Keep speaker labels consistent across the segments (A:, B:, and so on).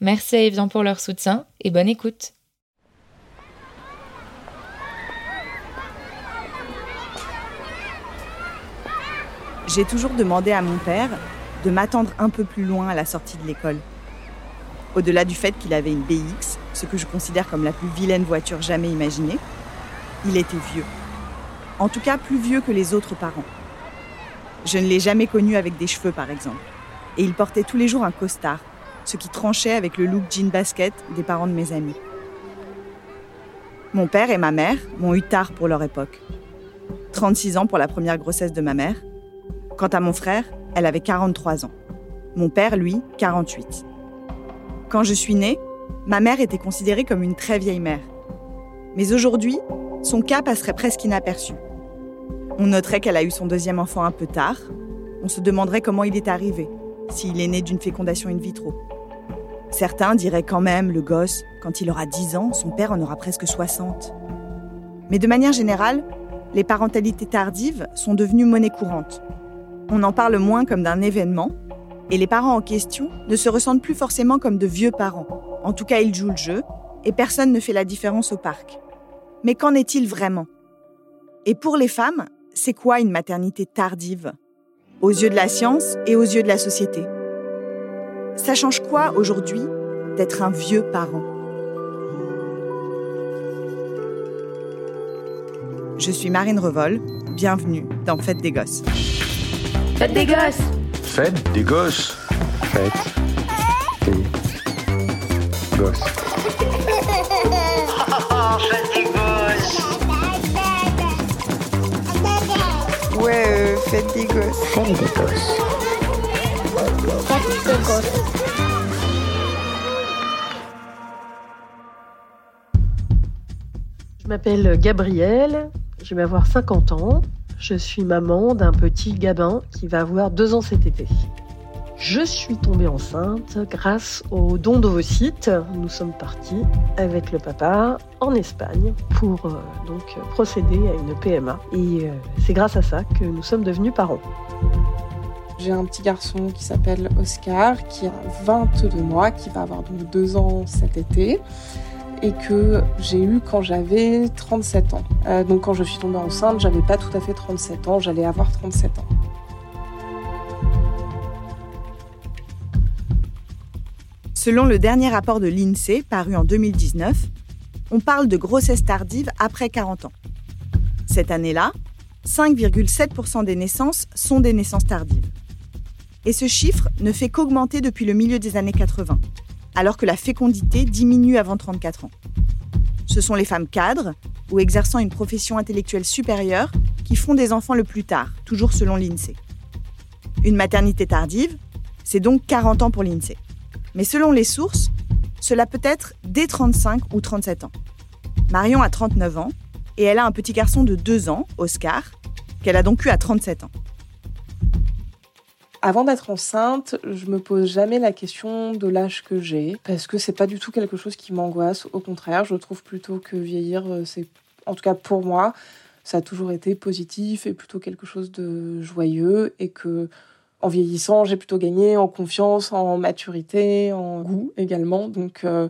A: Merci à Evian pour leur soutien et bonne écoute.
B: J'ai toujours demandé à mon père de m'attendre un peu plus loin à la sortie de l'école. Au-delà du fait qu'il avait une BX, ce que je considère comme la plus vilaine voiture jamais imaginée, il était vieux. En tout cas, plus vieux que les autres parents. Je ne l'ai jamais connu avec des cheveux, par exemple. Et il portait tous les jours un costard, ce qui tranchait avec le look jean basket des parents de mes amis. Mon père et ma mère m'ont eu tard pour leur époque. 36 ans pour la première grossesse de ma mère. Quant à mon frère, elle avait 43 ans. Mon père, lui, 48. Quand je suis née, ma mère était considérée comme une très vieille mère. Mais aujourd'hui, son cas passerait presque inaperçu. On noterait qu'elle a eu son deuxième enfant un peu tard. On se demanderait comment il est arrivé, s'il est né d'une fécondation in vitro. Certains diraient quand même, le gosse, quand il aura 10 ans, son père en aura presque 60. Mais de manière générale, les parentalités tardives sont devenues monnaie courante. On en parle moins comme d'un événement, et les parents en question ne se ressentent plus forcément comme de vieux parents. En tout cas, ils jouent le jeu, et personne ne fait la différence au parc. Mais qu'en est-il vraiment? Et pour les femmes, c'est quoi une maternité tardive? Aux yeux de la science et aux yeux de la société. Ça change quoi aujourd'hui d'être un vieux parent? Je suis Marine Revol, bienvenue dans Fête des Gosses.
C: Fête des Gosses
D: Fête des Gosses
E: Fête des Gosses.
C: Fête des Gosses
B: Ouais, euh, Fête des Gosses.
E: Fête des Gosses.
F: Je m'appelle Gabrielle, je vais avoir 50 ans. Je suis maman d'un petit Gabin qui va avoir deux ans cet été. Je suis tombée enceinte grâce au don d'ovocytes. Nous sommes partis avec le papa en Espagne pour euh, donc procéder à une PMA. Et euh, c'est grâce à ça que nous sommes devenus parents.
G: J'ai un petit garçon qui s'appelle Oscar, qui a 22 mois, qui va avoir donc 2 ans cet été, et que j'ai eu quand j'avais 37 ans. Euh, donc quand je suis tombée enceinte, j'avais pas tout à fait 37 ans, j'allais avoir 37 ans.
B: Selon le dernier rapport de l'INSEE, paru en 2019, on parle de grossesse tardive après 40 ans. Cette année-là, 5,7% des naissances sont des naissances tardives. Et ce chiffre ne fait qu'augmenter depuis le milieu des années 80, alors que la fécondité diminue avant 34 ans. Ce sont les femmes cadres ou exerçant une profession intellectuelle supérieure qui font des enfants le plus tard, toujours selon l'INSEE. Une maternité tardive, c'est donc 40 ans pour l'INSEE. Mais selon les sources, cela peut être dès 35 ou 37 ans. Marion a 39 ans et elle a un petit garçon de 2 ans, Oscar, qu'elle a donc eu à 37 ans.
G: Avant d'être enceinte, je me pose jamais la question de l'âge que j'ai parce que c'est pas du tout quelque chose qui m'angoisse. Au contraire, je trouve plutôt que vieillir, euh, c'est, en tout cas pour moi, ça a toujours été positif et plutôt quelque chose de joyeux et que en vieillissant, j'ai plutôt gagné en confiance, en maturité, en goût également. Donc, euh,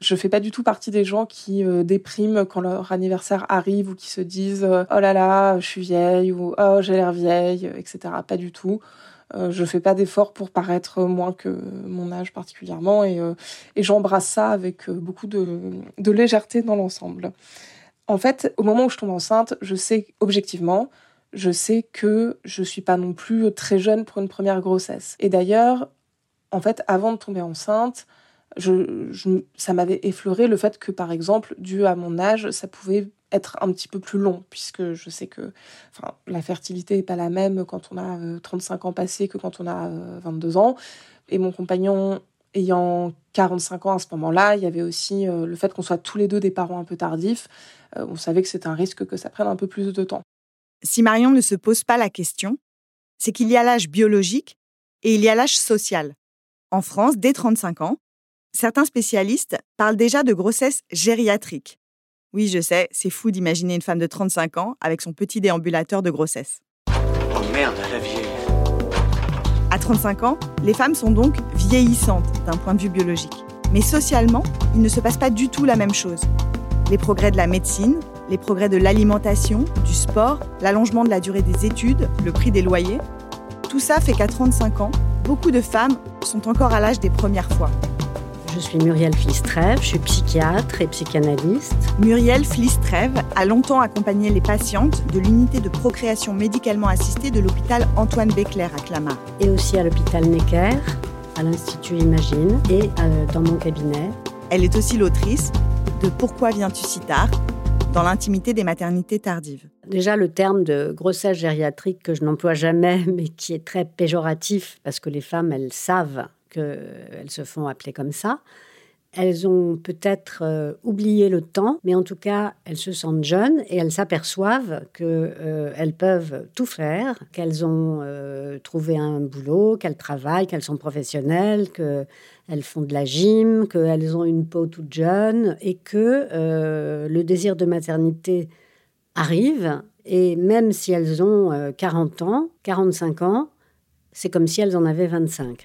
G: je fais pas du tout partie des gens qui euh, dépriment quand leur anniversaire arrive ou qui se disent euh, oh là là, je suis vieille ou oh j'ai l'air vieille, etc. Pas du tout. Euh, je fais pas d'efforts pour paraître moins que mon âge particulièrement et, euh, j'embrasse ça avec euh, beaucoup de, légèreté dans l'ensemble. En fait, au moment où je tombe enceinte, je sais objectivement, je sais que je suis pas non plus très jeune pour une première grossesse. Et d'ailleurs, en fait, avant de tomber enceinte, ça m'avait effleuré le fait que, par exemple, dû à mon âge, ça pouvait être un petit peu plus long, puisque je sais que la fertilité n'est pas la même quand on a 35 ans passés que quand on a 22 ans. Et mon compagnon ayant 45 ans à ce moment-là, il y avait aussi le fait qu'on soit tous les deux des parents un peu tardifs. on savait que c'était un risque que ça prenne un peu plus de temps.
B: Si Marion ne se pose pas la question, c'est qu'il y a l'âge biologique et il y a l'âge social. En France, dès 35 ans, certains spécialistes parlent déjà de grossesse gériatrique. Oui, je sais, c'est fou d'imaginer une femme de 35 ans avec son petit déambulateur de grossesse.
D: Oh merde, la vieille.
B: À 35 ans, les femmes sont donc vieillissantes d'un point de vue biologique. Mais socialement, il ne se passe pas du tout la même chose. Les progrès de la médecine, les progrès de l'alimentation, du sport, l'allongement de la durée des études, le prix des loyers, tout ça fait qu'à 35 ans, beaucoup de femmes sont encore à l'âge des premières fois.
H: Je suis Muriel Flistrève, je suis psychiatre et psychanalyste.
B: Muriel Flistrève a longtemps accompagné les patientes de l'unité de procréation médicalement assistée de l'hôpital Antoine Béclair à Clamart.
H: Et aussi à l'hôpital Necker, à l'Institut Imagine et euh, dans mon cabinet.
B: Elle est aussi l'autrice de Pourquoi viens-tu si tard dans l'intimité des maternités tardives.
H: Déjà, le terme de grossesse gériatrique que je n'emploie jamais, mais qui est très péjoratif, parce que les femmes, elles savent qu'elles se font appeler comme ça. Elles ont peut-être euh, oublié le temps, mais en tout cas, elles se sentent jeunes et elles s'aperçoivent qu'elles euh, peuvent tout faire, qu'elles ont euh, trouvé un boulot, qu'elles travaillent, qu'elles sont professionnelles, que elles font de la gym, qu'elles ont une peau toute jeune et que le désir de maternité arrive. Et même si elles ont 40 euh, ans, 45 ans, c'est comme si elles en avaient 25.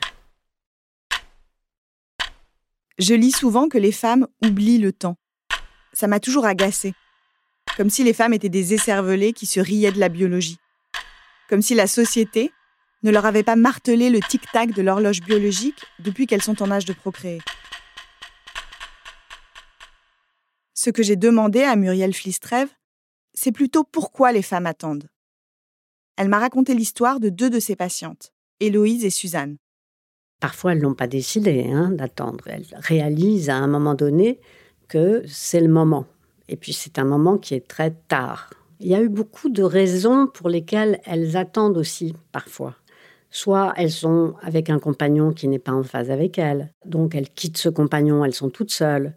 B: Je lis souvent que les femmes oublient le temps. Ça m'a toujours agacée. Comme si les femmes étaient des écervelées qui se riaient de la biologie. Comme si la société, ne leur avait pas martelé le tic-tac de l'horloge biologique depuis qu'elles sont en âge de procréer. Ce que j'ai demandé à Muriel Flistrève, c'est plutôt pourquoi les femmes attendent. Elle m'a raconté l'histoire de deux de ses patientes, Héloïse et Suzanne.
H: Parfois, elles n'ont pas décidé hein, d'attendre. Elles réalisent à un moment donné que c'est le moment. Et puis, c'est un moment qui est très tard. Il y a eu beaucoup de raisons pour lesquelles elles attendent aussi, parfois. Soit elles sont avec un compagnon qui n'est pas en phase avec elles, donc elles quittent ce compagnon, elles sont toutes seules.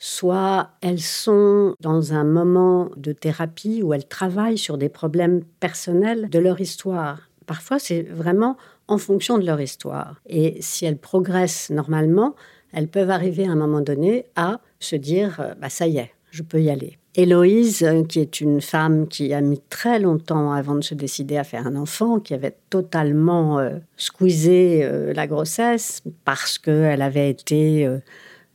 H: Soit elles sont dans un moment de thérapie où elles travaillent sur des problèmes personnels de leur histoire. Parfois, c'est vraiment en fonction de leur histoire. Et si elles progressent normalement, elles peuvent arriver à un moment donné à se dire euh, bah, ça y est, je peux y aller. Héloïse, euh, qui est une femme qui a mis très longtemps avant de se décider à faire un enfant, qui avait totalement euh, squeezé la grossesse parce qu'elle avait été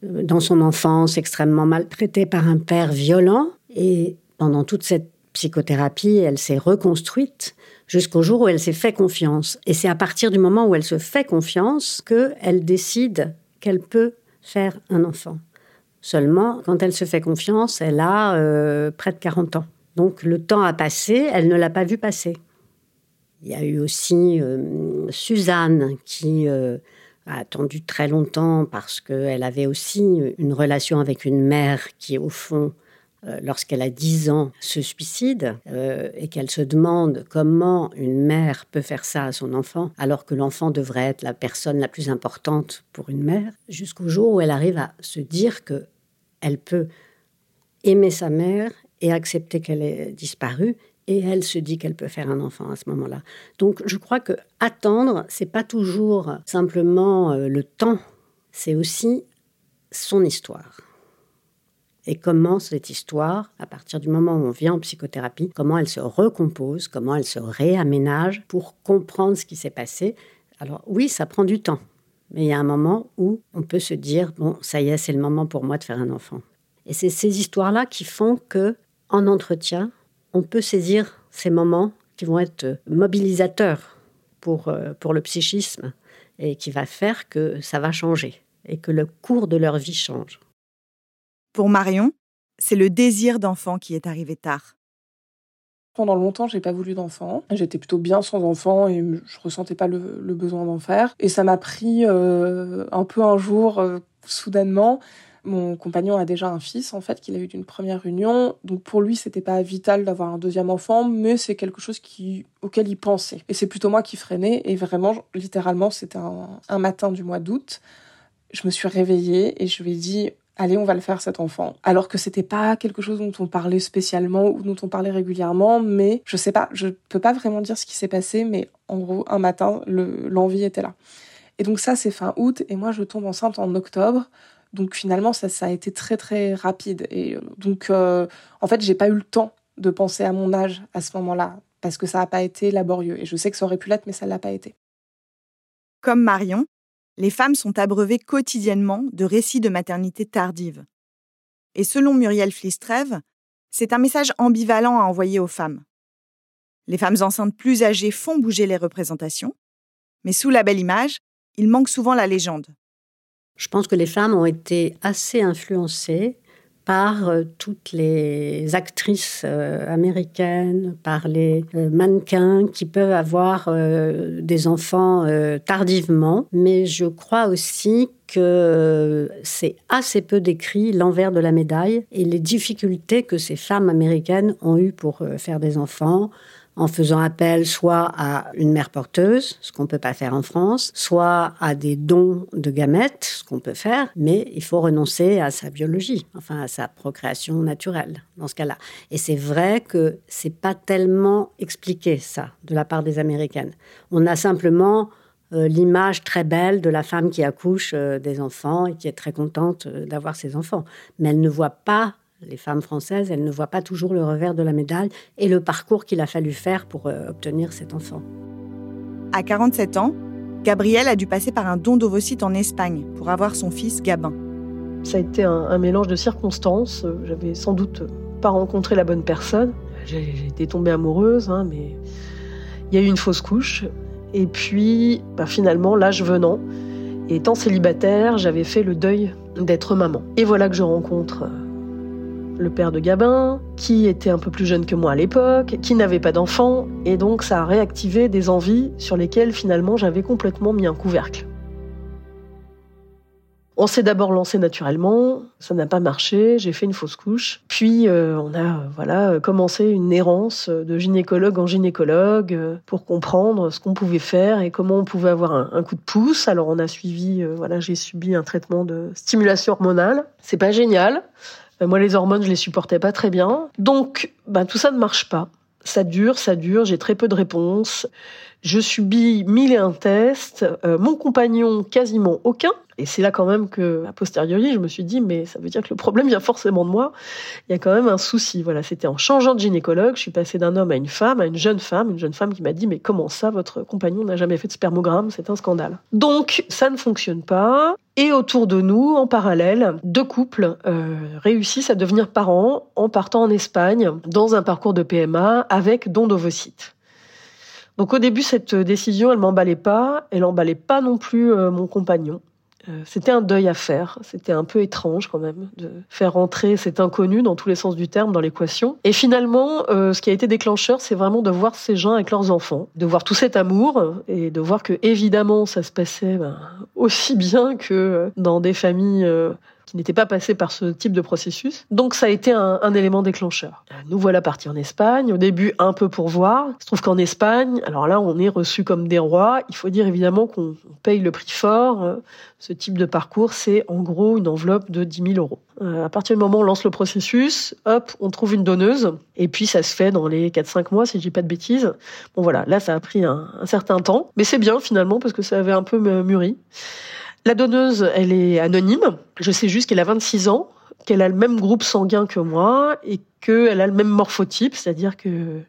H: dans son enfance extrêmement maltraitée par un père violent. Et pendant toute cette psychothérapie, elle s'est reconstruite jusqu'au jour où elle s'est fait confiance. Et c'est à partir du moment où elle se fait confiance qu'elle décide qu'elle peut faire un enfant. Seulement, quand elle se fait confiance, elle a euh, près de 40 ans. Donc le temps a passé, elle ne l'a pas vu passer. Il y a eu aussi euh, Suzanne qui euh, a attendu très longtemps parce qu'elle avait aussi une relation avec une mère qui, au fond, lorsqu'elle a 10 ans, se suicide et qu'elle se demande comment une mère peut faire ça à son enfant alors que l'enfant devrait être la personne la plus importante pour une mère, jusqu'au jour où elle arrive à se dire que elle peut aimer sa mère et accepter qu'elle ait disparu et elle se dit qu'elle peut faire un enfant à ce moment-là. Donc je crois que attendre, c'est pas toujours simplement euh, le temps, c'est aussi son histoire. Et comment cette histoire, à partir du moment où on vient en psychothérapie, comment elle se recompose, comment elle se réaménage pour comprendre ce qui s'est passé. Alors oui, ça prend du temps. Mais il y a un moment où on peut se dire bon, ça y est, c'est le moment pour moi de faire un enfant. Et c'est ces histoires-là qui font que, en entretien, on peut saisir ces moments qui vont être mobilisateurs pour, euh, pour le psychisme et qui va faire que ça va changer et que le cours de leur vie change.
B: Pour Marion, c'est le désir d'enfant qui est arrivé tard.
G: Pendant longtemps, j'ai pas voulu d'enfant. J'étais plutôt bien sans enfant et je ressentais pas le, besoin d'en faire. Et ça m'a pris euh, un peu un jour, euh, soudainement. Mon compagnon a déjà un fils, en fait, qu'il a eu d'une première union. Donc pour lui, c'était pas vital d'avoir un deuxième enfant, mais c'est quelque chose qui, auquel il pensait. Et c'est plutôt moi qui freinais. Et vraiment, littéralement, c'était un, un matin du mois d'août. je me suis réveillée et je lui ai dit allez, on va le faire cet enfant. Alors que c'était pas quelque chose dont on parlait spécialement ou dont on parlait régulièrement, mais je sais pas, je peux pas vraiment dire ce qui s'est passé, mais en gros, un matin, l'envie était là. Et donc ça, c'est fin août, et moi, je tombe enceinte en octobre. Donc finalement, ça, a été très très rapide. Et euh, donc, euh, en fait, j'ai pas eu le temps de penser à mon âge à ce moment-là, parce que ça n'a pas été laborieux. Et je sais que ça aurait pu l'être, mais ça l'a pas été.
B: Comme Marion, les femmes sont abreuvées quotidiennement de récits de maternité tardive. Et selon Muriel Flistrève, c'est un message ambivalent à envoyer aux femmes. Les femmes enceintes plus âgées font bouger les représentations, mais sous la belle image, il manque souvent la légende.
H: Je pense que les femmes ont été assez influencées par euh, toutes les actrices euh, américaines, par les euh, mannequins qui peuvent avoir des enfants tardivement. Mais je crois aussi que c'est assez peu décrit l'envers de la médaille et les difficultés que ces femmes américaines ont eues pour faire des enfants, en faisant appel soit à une mère porteuse, ce qu'on ne peut pas faire en France, soit à des dons de gamètes, ce qu'on peut faire, mais il faut renoncer à sa biologie, enfin à sa procréation naturelle dans ce cas-là. Et c'est vrai que c'est pas tellement expliqué ça de la part des Américaines. On a simplement euh, l'image très belle de la femme qui accouche euh, des enfants et qui est très contente euh, d'avoir ses enfants, mais elle ne voit pas les femmes françaises, elles ne voient pas toujours le revers de la médaille et le parcours qu'il a fallu faire pour euh, obtenir cet enfant.
B: À 47 ans, Gabrielle a dû passer par un don d'ovocytes en Espagne pour avoir son fils Gabin.
F: Ça a été un, mélange de circonstances. J'avais sans doute pas rencontré la bonne personne. J'ai été tombée amoureuse, hein, mais il y a eu une fausse couche. Et puis, bah, finalement, l'âge venant, étant célibataire, j'avais fait le deuil d'être maman. Et voilà que je rencontre euh, le père de Gabin, qui était un peu plus jeune que moi à l'époque, qui n'avait pas d'enfant, et donc ça a réactivé des envies sur lesquelles finalement j'avais complètement mis un couvercle. On s'est d'abord lancé naturellement, ça n'a pas marché, j'ai fait une fausse couche. Puis euh, on a voilà commencé une errance de gynécologue en gynécologue euh, pour comprendre ce qu'on pouvait faire et comment on pouvait avoir un, coup de pouce. Alors on a suivi euh, voilà, j'ai subi un traitement de stimulation hormonale. C'est pas génial. Euh, moi, les hormones, je les supportais pas très bien. Donc, ben, tout ça ne marche pas. Ça dure, ça dure, j'ai très peu de réponses. Je subis mille et un tests. Euh, mon compagnon, quasiment aucun. Et c'est là quand même que, a posteriori, je me suis dit, mais ça veut dire que le problème vient forcément de moi. Il y a quand même un souci. Voilà, c'était en changeant de gynécologue, je suis passée d'un homme à une femme, à une jeune femme, une jeune femme qui m'a dit, mais comment ça, votre compagnon n'a jamais fait de spermogramme? C'est un scandale. Donc, ça ne fonctionne pas. Et autour de nous, en parallèle, deux couples euh, réussissent à devenir parents en partant en Espagne dans un parcours de PMA avec don d'ovocytes. Donc au début, cette décision, elle m'emballait pas, elle emballait pas non plus euh, mon compagnon. Euh, c'était un deuil à faire. C'était un peu étrange quand même de faire entrer cet inconnu dans tous les sens du terme dans l'équation. Et finalement, euh, ce qui a été déclencheur, c'est vraiment de voir ces gens avec leurs enfants, de voir tout cet amour et de voir que évidemment ça se passait ben, aussi bien que dans des familles qui n'était pas passé par ce type de processus. Donc ça a été un, élément déclencheur. Nous voilà partis en Espagne, au début un peu pour voir. Il se trouve qu'en Espagne, alors là on est reçu comme des rois. Il faut dire évidemment qu'on paye le prix fort. Ce type de parcours, c'est en gros une enveloppe de 10 000 euros. Euh, à partir du moment où on lance le processus, hop, on trouve une donneuse. Et puis ça se fait dans les 4-5 mois, si je dis pas de bêtises. Bon voilà, là ça a pris un certain temps. Mais c'est bien finalement parce que ça avait un peu mûri. La donneuse, elle est anonyme. Je sais juste qu'elle a 26 ans, qu'elle a le même groupe sanguin que moi et qu'elle a le même morphotype, c'est-à-dire que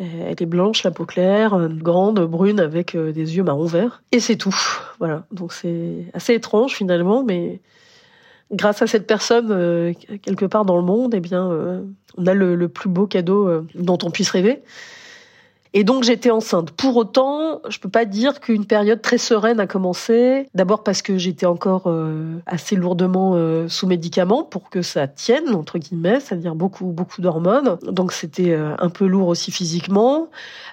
F: euh, elle est blanche, la peau claire, euh, grande, brune, avec euh, des yeux marron vert. Et c'est tout. Voilà. Donc c'est assez étrange finalement, mais grâce à cette personne, quelque part dans le monde, eh bien, on a le plus beau cadeau dont on puisse rêver. Et donc j'étais enceinte. Pour autant, je peux pas dire qu'une période très sereine a commencé. D'abord parce que j'étais encore euh, assez lourdement euh, sous médicaments pour que ça tienne entre guillemets, c'est-à-dire beaucoup beaucoup d'hormones. Donc c'était euh, un peu lourd aussi physiquement.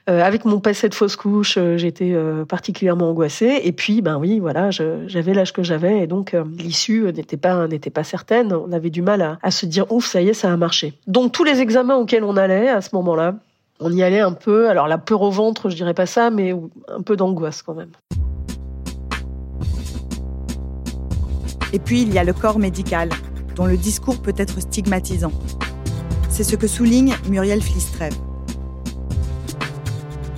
F: avec mon passé de fausse couche, j'étais particulièrement angoissée. Et puis ben oui, voilà, j'avais l'âge que j'avais et donc l'issue n'était pas n'était pas certaine. On avait du mal à, à se dire ouf, ça y est, ça a marché. Donc tous les examens auxquels on allait à ce moment-là, on y allait un peu, alors la peur au ventre, je dirais pas ça, mais un peu d'angoisse quand même.
B: Et puis il y a le corps médical, dont le discours peut être stigmatisant. C'est ce que souligne Muriel Flistrev.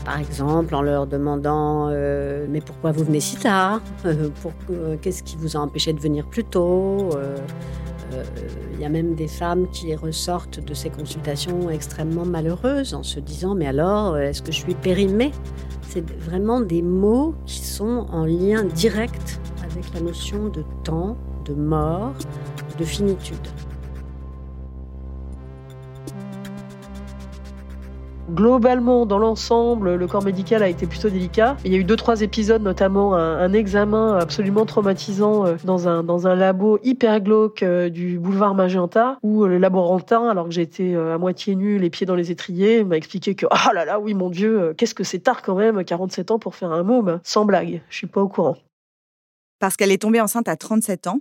H: Par exemple, en leur demandant euh, Mais pourquoi vous venez si tard? Euh, euh, Qu'est-ce qui vous a empêché de venir plus tôt? Il y a même des femmes qui ressortent de ces consultations extrêmement malheureuses en se disant Mais alors, euh, est-ce que je suis périmée? C'est vraiment des mots qui sont en lien direct avec la notion de temps, de mort, de finitude.
F: Globalement, dans l'ensemble, le corps médical a été plutôt délicat. Il y a eu deux, trois épisodes, notamment un, examen absolument traumatisant euh, dans un, dans un labo hyper glauque euh, du boulevard Magenta, où euh, le laborantin, alors que j'étais à moitié nu, les pieds dans les étriers, m'a expliqué que, oh là là, oui, mon Dieu, qu'est-ce que c'est tard quand même, 47 ans pour faire un môme. Sans blague, je suis pas au courant.
B: Parce qu'elle est tombée enceinte à 37 ans,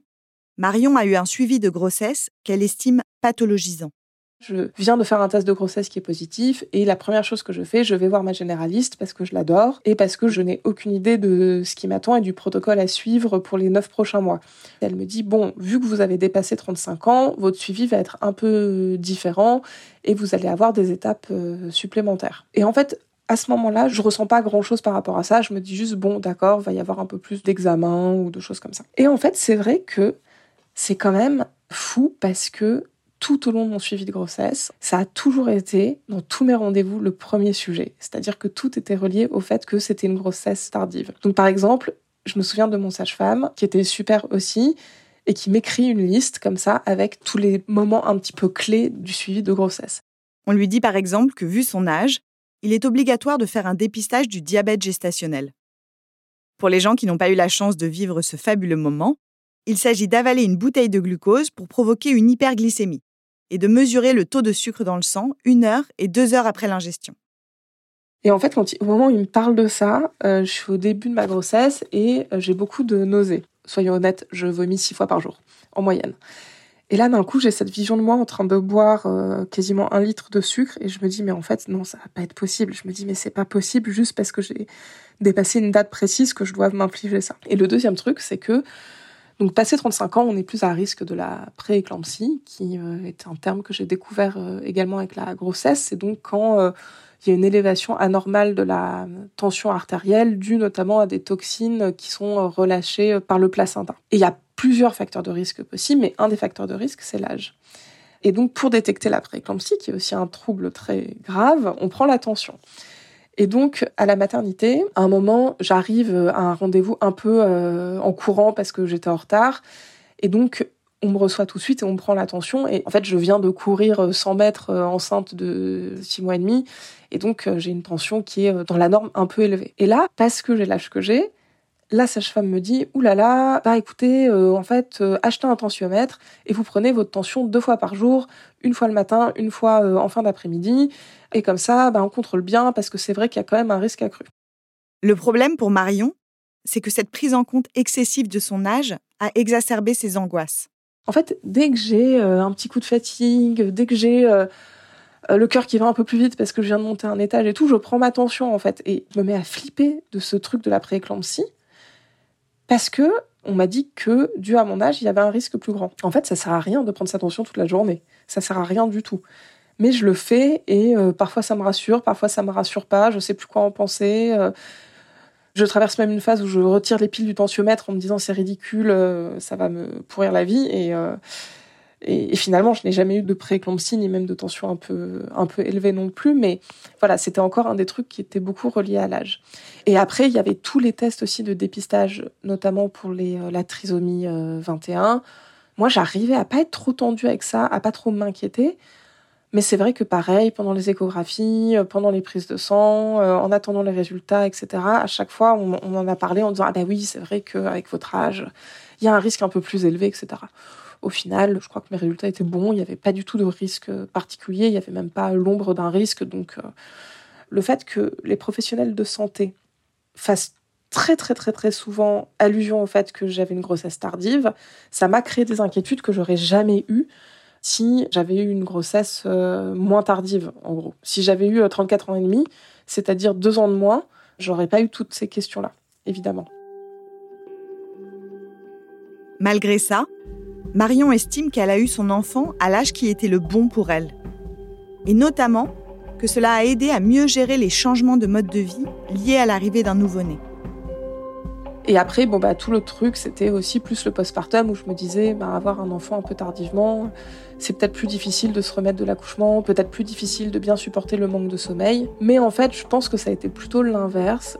B: Marion a eu un suivi de grossesse qu'elle estime pathologisant.
G: Je viens de faire un test de grossesse qui est positif et la première chose que je fais, je vais voir ma généraliste parce que je l'adore et parce que je n'ai aucune idée de ce qui m'attend et du protocole à suivre pour les neuf prochains mois. Elle me dit, bon, vu que vous avez dépassé 35 ans, votre suivi va être un peu différent et vous allez avoir des étapes euh, supplémentaires. Et en fait, à ce moment-là, je ressens pas grand-chose par rapport à ça. Je me dis juste, bon, d'accord, va y avoir un peu plus d'examens ou de choses comme ça. Et en fait, c'est vrai que c'est quand même fou parce que tout au long de mon suivi de grossesse, ça a toujours été, dans tous mes rendez-vous, le premier sujet. C'est-à-dire que tout était relié au fait que c'était une grossesse tardive. Donc, par exemple, je me souviens de mon sage-femme, qui était super aussi, et qui m'écrit une liste comme ça, avec tous les moments un petit peu clés du suivi de grossesse.
B: On lui dit par exemple que, vu son âge, il est obligatoire de faire un dépistage du diabète gestationnel. Pour les gens qui n'ont pas eu la chance de vivre ce fabuleux moment, il s'agit d'avaler une bouteille de glucose pour provoquer une hyperglycémie et de mesurer le taux de sucre dans le sang une heure et deux heures après l'ingestion.
G: Et en fait, quand au moment où il me parle de ça, euh, je suis au début de ma grossesse et euh, j'ai beaucoup de nausées. Soyons honnêtes, je vomis six fois par jour, en moyenne. Et là, d'un coup, j'ai cette vision de moi en train de boire euh, quasiment un litre de sucre et je me dis, mais en fait, non, ça va pas être possible. Je me dis, mais c'est pas possible juste parce que j'ai dépassé une date précise que je dois m'infliger ça. Et le deuxième truc, c'est que, donc, passé 35 ans, on est plus à risque de la prééclampsie, qui euh, est un terme que j'ai découvert euh, également avec la grossesse. C'est donc quand euh, il y a une élévation anormale de la tension artérielle due notamment à des toxines qui sont relâchées par le placenta. Et il y a plusieurs facteurs de risque possibles, mais un des facteurs de risque, c'est l'âge. Et donc, pour détecter la prééclampsie, qui est aussi un trouble très grave, on prend la tension. Et donc, à la maternité, à un moment, j'arrive à un rendez-vous un peu euh, en courant parce que j'étais en retard. Et donc, on me reçoit tout de suite et on me prend l'attention. Et en fait, je viens de courir 100 mètres euh, enceinte de 6 mois et demi. Et donc, euh, j'ai une tension qui est euh, dans la norme un peu élevée. Et là, parce que j'ai l'âge que j'ai, la sage-femme me dit Ouh là là, bah écoutez, euh, en fait, euh, achetez un tensiomètre et vous prenez votre tension deux fois par jour, une fois le matin, une fois euh, en fin d'après-midi. Et comme ça, bah, on contrôle bien parce que c'est vrai qu'il y a quand même un risque accru.
B: Le problème pour Marion, c'est que cette prise en compte excessive de son âge a exacerbé ses angoisses.
G: En fait, dès que j'ai euh, un petit coup de fatigue, dès que j'ai euh, euh, le cœur qui va un peu plus vite parce que je viens de monter un étage et tout, je prends ma tension en fait et je me mets à flipper de ce truc de la prééclampsie parce que on m'a dit que dû à mon âge, il y avait un risque plus grand. En fait, ça sert à rien de prendre sa tension toute la journée. Ça sert à rien du tout. Mais je le fais et euh, parfois ça me rassure, parfois ça me rassure pas, je sais plus quoi en penser. euh, je traverse même une phase où je retire les piles du tensiomètre en me disant c'est ridicule, euh, ça va me pourrir la vie. Et, et, finalement, je n'ai jamais eu de prééclampsie ni même de tension un peu, un peu élevée non plus. Mais voilà, c'était encore un des trucs qui était beaucoup relié à l'âge. Et après, il y avait tous les tests aussi de dépistage, notamment pour les, euh, la trisomie euh, 21. Moi, j'arrivais à pas être trop tendue avec ça, à pas trop m'inquiéter. Mais c'est vrai que pareil, pendant les échographies, euh, pendant les prises de sang, euh, en attendant les résultats, etc., à chaque fois, on, on en a parlé en disant Ah ben oui, c'est vrai qu'avec votre âge, il y a un risque un peu plus élevé, etc. Au final, je crois que mes résultats étaient bons, il n'y avait pas du tout de risque particulier, il n'y avait même pas l'ombre d'un risque. Donc, euh, le fait que les professionnels de santé fassent très très très très souvent allusion au fait que j'avais une grossesse tardive, ça m'a créé des inquiétudes que j'aurais jamais eues si j'avais eu une grossesse euh, moins tardive, en gros. Si j'avais eu euh, 34 ans et demi, c'est-à-dire deux ans de moins, j'aurais pas eu toutes ces questions-là, évidemment.
B: Malgré ça, Marion estime qu'elle a eu son enfant à l'âge qui était le bon pour elle. Et notamment que cela a aidé à mieux gérer les changements de mode de vie liés à l'arrivée d'un nouveau-né.
G: Et après, bon, bah, tout le truc, c'était aussi plus le postpartum où je me disais, bah, avoir un enfant un peu tardivement, c'est peut-être plus difficile de se remettre de l'accouchement, peut-être plus difficile de bien supporter le manque de sommeil. Mais en fait, je pense que ça a été plutôt l'inverse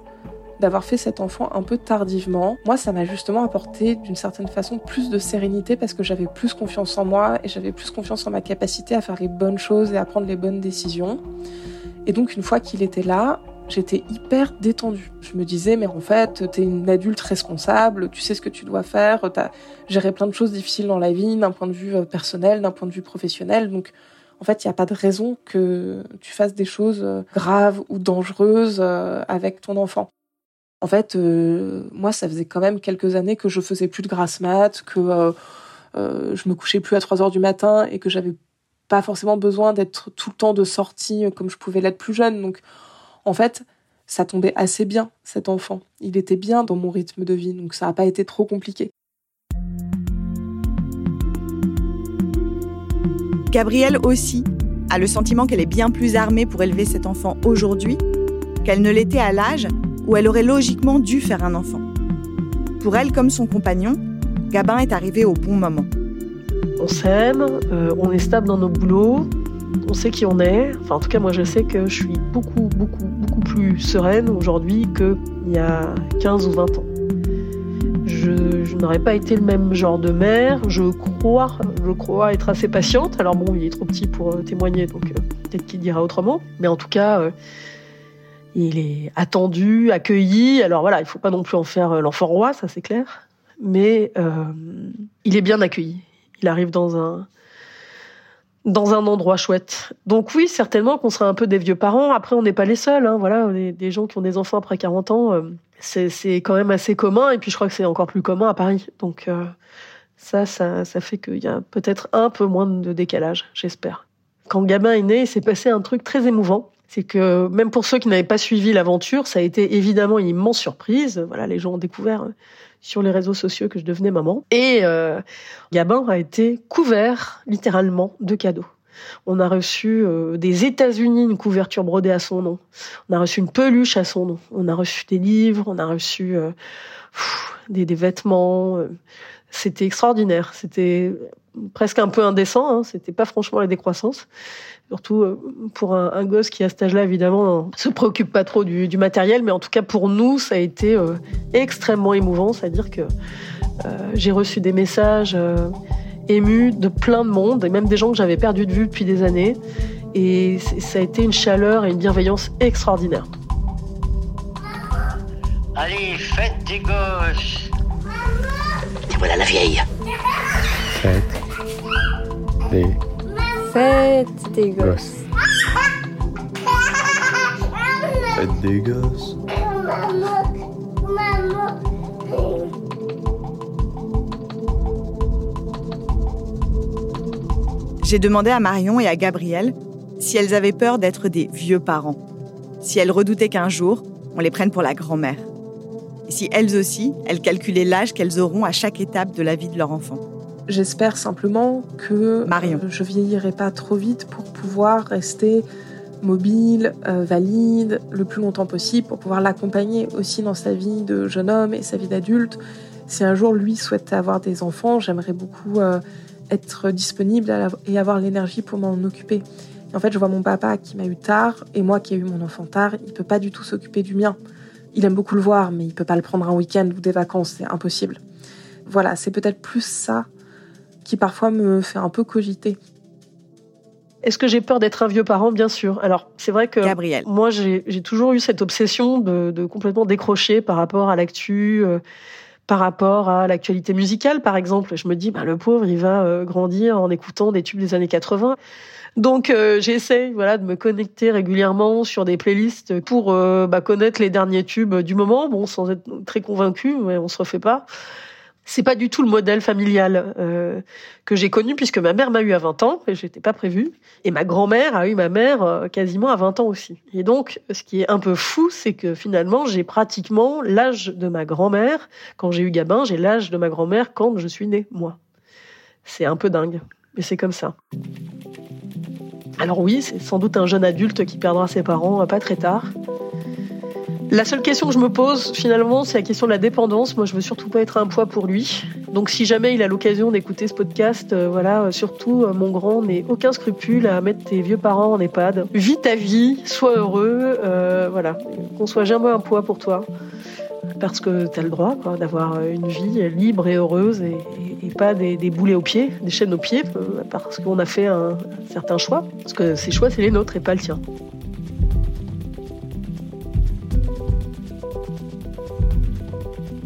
G: d'avoir fait cet enfant un peu tardivement. Moi, ça m'a justement apporté d'une certaine façon plus de sérénité parce que j'avais plus confiance en moi et j'avais plus confiance en ma capacité à faire les bonnes choses et à prendre les bonnes décisions. Et donc, une fois qu'il était là, j'étais hyper détendue. Je me disais, mais en fait, t'es une adulte responsable, tu sais ce que tu dois faire, t'as géré plein de choses difficiles dans la vie, d'un point de vue euh, personnel, d'un point de vue professionnel. Donc, en fait, il n'y a pas de raison que tu fasses des choses euh, graves ou dangereuses euh, avec ton enfant. En fait, moi, ça faisait quand même quelques années que je faisais plus de grasse mat, que je me couchais plus à 3 heures du matin et que j'avais pas forcément besoin d'être tout le temps de sortie comme je pouvais l'être plus jeune. Donc, en fait, ça tombait assez bien, cet enfant. Il était bien dans mon rythme de vie, donc ça n'a pas été trop compliqué.
B: Gabrielle aussi a le sentiment qu'elle est bien plus armée pour élever cet enfant aujourd'hui qu'elle ne l'était à l'âge où elle aurait logiquement dû faire un enfant. Pour elle, comme son compagnon, Gabin est arrivé au bon moment.
F: On s'aime, euh, on est stable dans nos boulots, on sait qui on est. Enfin, en tout cas, moi, je sais que je suis beaucoup, beaucoup, beaucoup plus sereine aujourd'hui qu'il y a 15 ou 20 ans. Je, n'aurais pas été le même genre de mère. Je crois, je crois être assez patiente. Alors bon, il est trop petit pour euh, témoigner, donc euh, peut-être qu'il dira autrement. Mais en tout cas, il est attendu, accueilli. Alors voilà, il faut pas non plus en faire l'enfant roi, ça c'est clair. Mais il est bien accueilli. Il arrive dans un dans un endroit chouette. Donc oui, certainement qu'on sera un peu des vieux parents. Après, on n'est pas les seuls. Hein, voilà, des gens qui ont des enfants après 40 ans, euh, c'est quand même assez commun. Et puis je crois que c'est encore plus commun à Paris. Donc euh, ça, ça, ça fait qu'il y a peut-être un peu moins de décalage, j'espère. Quand Gabin est né, il s'est passé un truc très émouvant. C'est que même pour ceux qui n'avaient pas suivi l'aventure, ça a été évidemment une immense surprise. Voilà, les gens ont découvert sur les réseaux sociaux que je devenais maman. Et euh, Gabin a été couvert littéralement de cadeaux. On a reçu euh, des États-Unis une couverture brodée à son nom. On a reçu une peluche à son nom. On a reçu des livres. On a reçu euh, des, vêtements. C'était extraordinaire. C'était presque un peu indécent. Hein. C'était pas franchement la décroissance. Surtout euh, pour un, gosse qui à cet âge-là, évidemment, se préoccupe pas trop du, matériel, mais en tout cas pour nous, ça a été euh, extrêmement émouvant. C'est-à-dire que euh, j'ai reçu des messages émus de plein de monde, et même des gens que j'avais perdu de vue depuis des années. Et ça a été une chaleur et une bienveillance extraordinaire.
C: Allez, faites des gosses
D: voilà la vieille.
E: Faites des
A: Faites des gosses.
E: Faites des gosses.
B: J'ai demandé à Marion et à Gabriel si elles avaient peur d'être des vieux parents, si elles redoutaient qu'un jour, on les prenne pour la grand-mère, et si elles aussi, elles calculaient l'âge qu'elles auront à chaque étape de la vie de leur enfant.
G: J'espère simplement que
B: Marion.
G: je vieillirai pas trop vite pour pouvoir rester mobile, euh, valide, le plus longtemps possible, pour pouvoir l'accompagner aussi dans sa vie de jeune homme et sa vie d'adulte. Si un jour lui souhaite avoir des enfants, j'aimerais beaucoup euh, être disponible et avoir l'énergie pour m'en occuper. en fait, je vois mon papa qui m'a eu tard et moi qui ai eu mon enfant tard, il peut pas du tout s'occuper du mien. Il aime beaucoup le voir, mais il peut pas le prendre un week-end ou des vacances, c'est impossible. Voilà, c'est peut-être plus ça qui parfois me fait un peu cogiter.
F: Est-ce que j'ai peur d'être un vieux parent? Bien sûr. Alors, c'est vrai que
B: Gabriel.
F: moi, j'ai toujours eu cette obsession de, complètement décrocher par rapport à l'actu, euh, par rapport à l'actualité musicale, par exemple. Je me dis, bah, le pauvre, il va euh, grandir en écoutant des tubes des années 80. Donc euh, j'essaie voilà de me connecter régulièrement sur des playlists pour bah, connaître les derniers tubes du moment, bon sans être très convaincu, mais on se refait pas c'est pas du tout le modèle familial euh, que j'ai connu puisque ma mère m'a eu à 20 ans et j'étais pas prévue et ma grand-mère a eu ma mère euh, quasiment à 20 ans aussi. Et donc ce qui est un peu fou, c'est que finalement j'ai pratiquement l'âge de ma grand-mère quand j'ai eu Gabin, j'ai l'âge de ma grand-mère quand je suis née moi. C'est un peu dingue, mais c'est comme ça. Alors oui, c'est sans doute un jeune adulte qui perdra ses parents pas très tard. La seule question que je me pose finalement, c'est la question de la dépendance. Moi, je veux surtout pas être un poids pour lui. Donc, si jamais il a l'occasion d'écouter ce podcast, euh, voilà, euh, surtout euh, mon grand, n'ait aucun scrupule à mettre tes vieux parents en EHPAD. Vis ta vie, sois heureux, voilà, qu'on soit jamais un poids pour toi. Parce que tu as le droit d'avoir une vie libre et heureuse et, pas des, des, boulets aux pieds, des chaînes aux pieds, parce qu'on a fait un certain choix. Parce que ces choix, c'est les nôtres et pas le tien.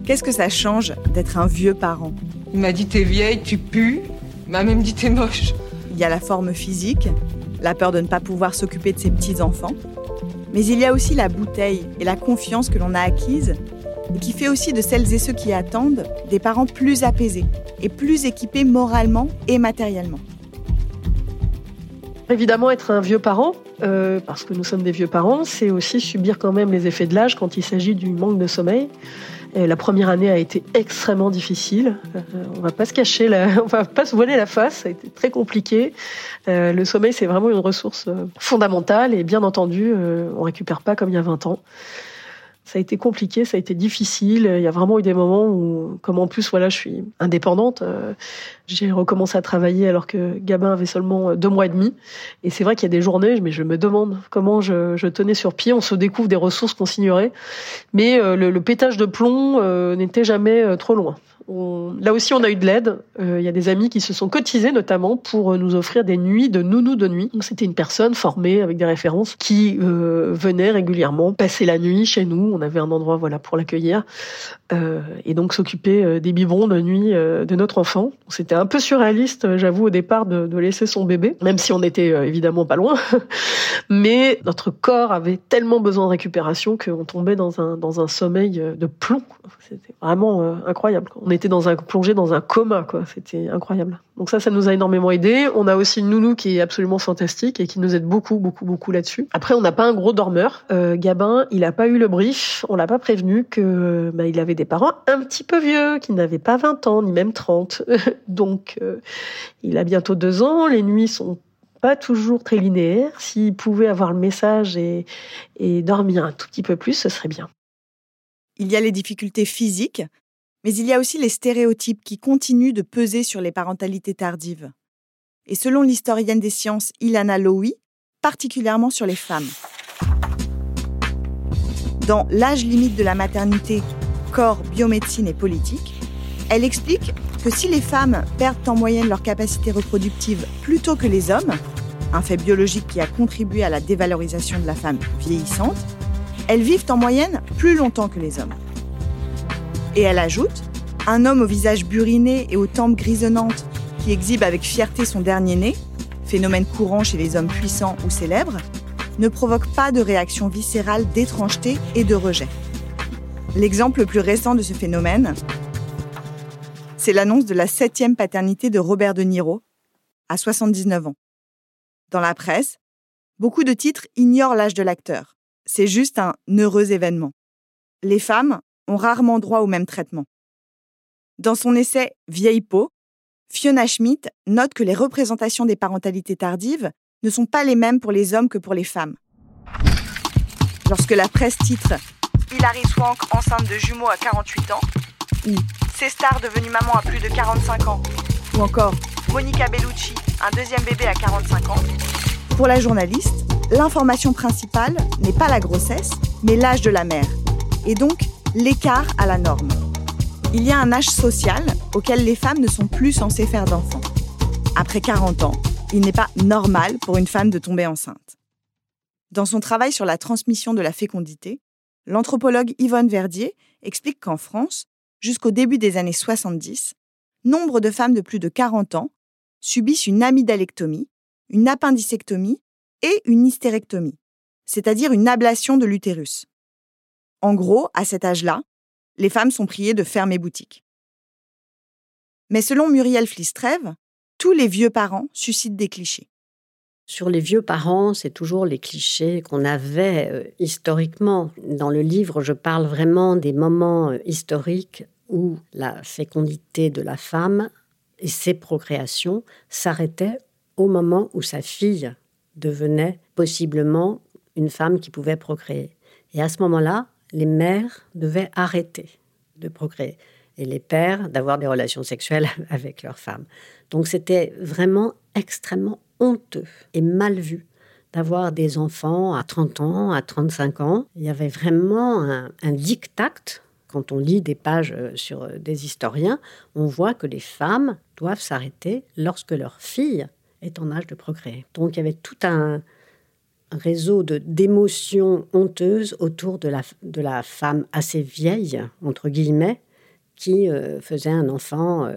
B: Qu'est-ce que ça change d'être un vieux parent?
I: Il m'a dit t'es vieille, tu pues. Il m'a même dit t'es moche.
B: Il y a la forme physique, la peur de ne pas pouvoir s'occuper de ses petits-enfants. Mais il y a aussi la bouteille et la confiance que l'on a acquise qui fait aussi de celles et ceux qui attendent des parents plus apaisés et plus équipés moralement et matériellement.
F: Évidemment, être un vieux parent, euh, parce que nous sommes des vieux parents, c'est aussi subir quand même les effets de l'âge quand il s'agit du manque de sommeil la première année a été extrêmement difficile. Euh, on va pas se cacher, on va pas se voiler la face. Ça a été très compliqué. Euh, le sommeil, c'est vraiment une ressource fondamentale et bien entendu, on récupère pas comme il y a 20 ans ça a été compliqué, ça a été difficile. Il y a vraiment eu des moments où, comme en plus, voilà, je suis indépendante, euh, j'ai recommencé à travailler alors que Gabin avait seulement deux mois et demi. Et c'est vrai qu'il y a des journées, mais je me demande comment je, tenais sur pied. On se découvre des ressources qu'on s'ignorait, mais euh, le, pétage de plomb euh, n'était jamais trop loin. Là aussi, on a eu de l'aide. Euh, il y a des amis qui se sont cotisés notamment pour euh, nous offrir des nuits de nounou de nuit. C'était une personne formée avec des références qui euh, venait régulièrement passer la nuit chez nous. On avait un endroit voilà pour l'accueillir et donc s'occuper des biberons de nuit de notre enfant. C'était un peu surréaliste, j'avoue, au départ de, laisser son bébé, même si on était évidemment pas loin. Mais notre corps avait tellement besoin de récupération qu'on tombait dans un dans un sommeil de plomb. C'était vraiment incroyable. Était dans un plongé dans un coma, quoi. C'était incroyable. Donc ça, ça nous a énormément aidé. On a aussi une nounou qui est absolument fantastique et qui nous aide beaucoup, beaucoup, beaucoup là-dessus. Après, on n'a pas un gros dormeur. Euh, Gabin, il n'a pas eu le brief. On l'a pas prévenu que bah, il avait des parents un petit peu vieux, qui n'avaient pas 20 ans ni même 30. Donc, euh, il a bientôt deux ans. Les nuits sont pas toujours très linéaires. S'il pouvait avoir le message et dormir un tout petit peu plus, ce serait bien.
B: Il y a les difficultés physiques, mais il y a aussi les stéréotypes qui continuent de peser sur les parentalités tardives. Et selon l'historienne des sciences Ilana Lowy, particulièrement sur les femmes. Dans L'âge limite de la maternité, corps, biomédecine et politique, elle explique que si les femmes perdent en moyenne leur capacité reproductive plus tôt que les hommes, un fait biologique qui a contribué à la dévalorisation de la femme vieillissante, elles vivent en moyenne plus longtemps que les hommes. Et elle ajoute Un homme au visage buriné et aux tempes grisonnantes qui exhibe avec fierté son dernier né, phénomène courant chez les hommes puissants ou célèbres, ne provoque pas de réaction viscérale d'étrangeté et de rejet. L'exemple le plus récent de ce phénomène, c'est l'annonce de la septième paternité de Robert De Niro, à 79 ans. Dans la presse, beaucoup de titres ignorent l'âge de l'acteur. C'est juste un heureux événement. Les femmes ont rarement droit au même traitement. Dans son essai Vieille peau, Fiona Schmidt note que les représentations des parentalités tardives ne sont pas les mêmes pour les hommes que pour les femmes. Lorsque la presse titre Hilary Swank enceinte de jumeaux à 48 ans, ou C'est star devenue maman à plus de 45 ans, ou encore Monica Bellucci, un deuxième bébé à 45 ans, pour la journaliste, l'information principale n'est pas la grossesse, mais l'âge de la mère, et donc l'écart à la norme. Il y a un âge social auquel les femmes ne sont plus censées faire d'enfants. Après 40 ans, il n'est pas normal pour une femme de tomber enceinte. Dans son travail sur la transmission de la fécondité, l'anthropologue Yvonne Verdier explique qu'en France, jusqu'au début des années 70, nombre de femmes de plus de 40 ans subissent une amydalectomie, une appendicectomie et une hystérectomie, c'est-à-dire une ablation de l'utérus. En gros, à cet âge-là, les femmes sont priées de fermer boutique. Mais selon Muriel Flistrève, tous les vieux parents suscitent des clichés.
H: Sur les vieux parents, c'est toujours les clichés qu'on avait euh, historiquement. Dans le livre, je parle vraiment des moments euh, historiques où la fécondité de la femme et ses procréations s'arrêtaient au moment où sa fille devenait possiblement une femme qui pouvait procréer. Et à ce moment-là, les mères devaient arrêter de procréer et les pères d'avoir des relations sexuelles avec leurs femmes. Donc c'était vraiment extrêmement honteux et mal vu d'avoir des enfants à 30 ans, à 35 ans. Il y avait vraiment un, un dictat. Quand on lit des pages euh, sur euh, des historiens, on voit que les femmes doivent s'arrêter lorsque leur fille est en âge de procréer. Donc il y avait tout un, réseau d'émotions honteuses autour de la, de la femme assez vieille, entre guillemets, qui euh, faisait un enfant. Euh,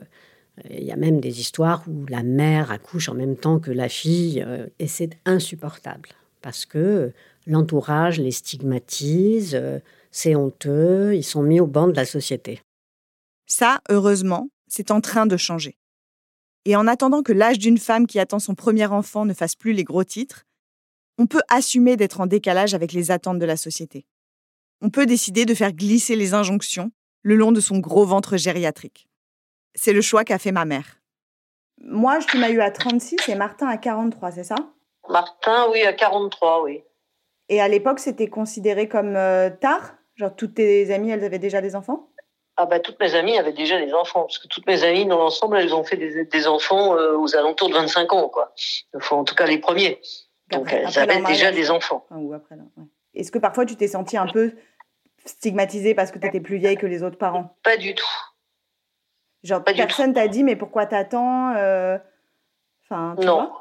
H: il y a même des histoires où la mère accouche en même temps que la fille, euh, et c'est insupportable, parce que l'entourage les stigmatise, c'est honteux, ils sont mis au banc de la société.
B: Ça, heureusement, c'est en train de changer. Et en attendant que l'âge d'une femme qui attend son premier enfant ne fasse plus les gros titres, on peut assumer d'être en décalage avec les attentes de la société. On peut décider de faire glisser les injonctions le long de son gros ventre gériatrique. C'est le choix qu'a fait ma mère. Moi, tu m'as eu à 36 et Martin à 43, c'est ça?
J: Martin, oui, à 43, oui.
B: Et à l'époque, c'était considéré comme euh, tard? Genre, toutes tes amies, elles avaient déjà des enfants?
J: Ah bah, toutes mes amies avaient déjà des enfants, parce que toutes mes amies, dans l'ensemble, elles ont fait des, enfants euh, aux alentours de 25 ans, quoi. Enfin, en tout cas, les premiers. Donc, elles avaient déjà des enfants.
B: Est-ce que parfois, tu t'es sentie un peu stigmatisée parce que tu étais plus vieille que les autres parents?
J: Pas du tout.
B: Genre, personne t'a dit, mais pourquoi t'attends euh... Enfin, tu
J: Non.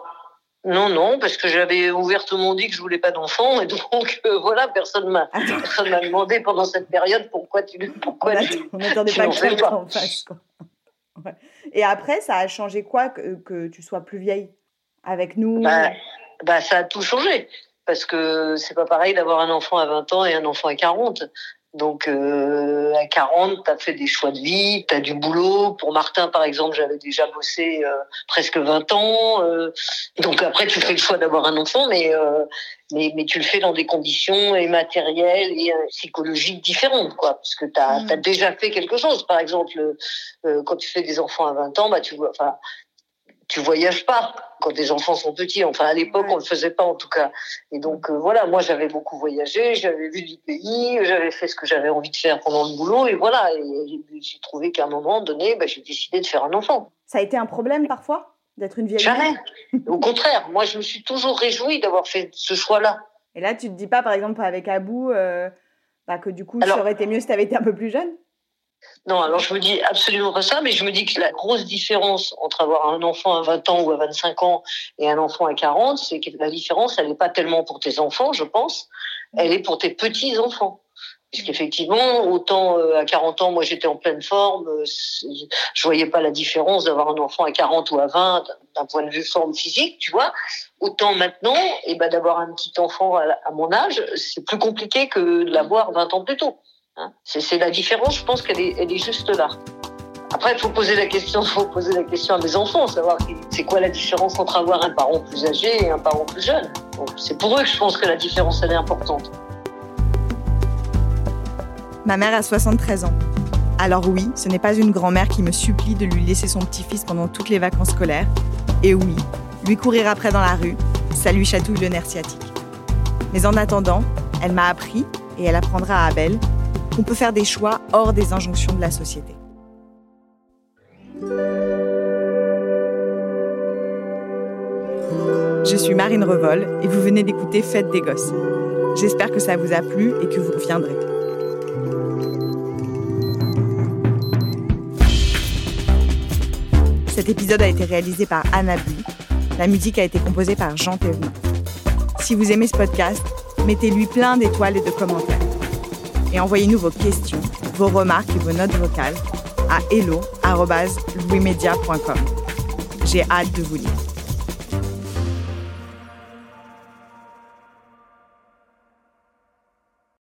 J: Non, non, parce que j'avais ouvertement dit que je voulais pas d'enfant, et donc euh, voilà, personne m'a personne m'a demandé pendant cette période pourquoi tu pourquoi
B: on n'attendait pas que tu en face. Quoi. Ouais. Et après, ça a changé quoi que, que tu sois plus vieille? Avec nous?
J: Bah, bah, ça a tout changé parce que c'est pas pareil d'avoir un enfant à 20 ans et un enfant à 40. Donc euh, à 40, tu as fait des choix de vie, tu as du boulot. Pour Martin, par exemple, j'avais déjà bossé euh, presque 20 ans. Euh, donc après, tu fais le choix d'avoir un enfant, mais, euh, mais, mais tu le fais dans des conditions et matérielles et euh, psychologiques différentes, quoi. Parce que tu as,
B: Mm.
J: as déjà fait quelque chose. Par exemple, euh, quand tu fais des enfants à 20 ans, bah, tu vois, enfin, tu voyages pas quand tes enfants sont petits. Enfin, à l'époque, on le faisait pas en tout cas. Et donc euh, voilà, moi j'avais beaucoup voyagé, j'avais vu du pays, j'avais fait ce que j'avais envie de faire pendant le boulot, et voilà. Et j'ai trouvé qu'à un moment donné, bah, j'ai décidé de faire un enfant.
B: Ça a été un problème parfois d'être une vieille
J: Jamais. Au contraire, moi je me suis toujours réjouie d'avoir fait ce choix-là.
B: Et là, tu te dis pas, par exemple, avec Abou, euh, bah, que du coup,
J: Alors-
B: ça aurait été mieux si tu avais été un peu plus jeune?
J: Non, alors je me dis absolument pas ça, mais je me dis que la grosse différence entre avoir un enfant à 20 ans ou à 25 ans et un enfant à 40, c'est que la différence, elle n'est pas tellement pour tes enfants, je pense, elle est pour tes petits-enfants. Puisqu'effectivement, autant euh, à 40 ans, moi j'étais en pleine forme, euh, je voyais pas la différence d'avoir un enfant à 40 ou à 20 d'un point de vue forme physique, tu vois. Autant maintenant, et ben d'avoir un petit enfant à mon âge, c'est plus compliqué que de l'avoir 20 ans plus tôt. Hein. C'est la différence, je pense qu'elle est, juste là. Après, il faut poser la question, faut poser la question à mes enfants, savoir c'est quoi la différence entre avoir un parent plus âgé et un parent plus jeune. C'est pour eux que je pense que la différence elle est importante.
B: Ma mère a 73 ans. Alors oui, ce n'est pas une grand-mère qui me supplie de lui laisser son petit-fils pendant toutes les vacances scolaires. Et oui, lui courir après dans la rue, ça lui chatouille le nerf sciatique. Mais en attendant, elle m'a appris, et elle apprendra à Abel, qu'on peut faire des choix hors des injonctions de la société. Je suis Marine Revol et vous venez d'écouter Fête des Gosses. J'espère que ça vous a plu et que vous reviendrez. Cet épisode a été réalisé par Anna Bui. La musique a été composée par Jean Thévenin. Si vous aimez ce podcast, mettez-lui plein d'étoiles et de commentaires. Et envoyez-nous vos questions, vos remarques et vos notes vocales à hello.louismedia.com. J'ai hâte de vous lire.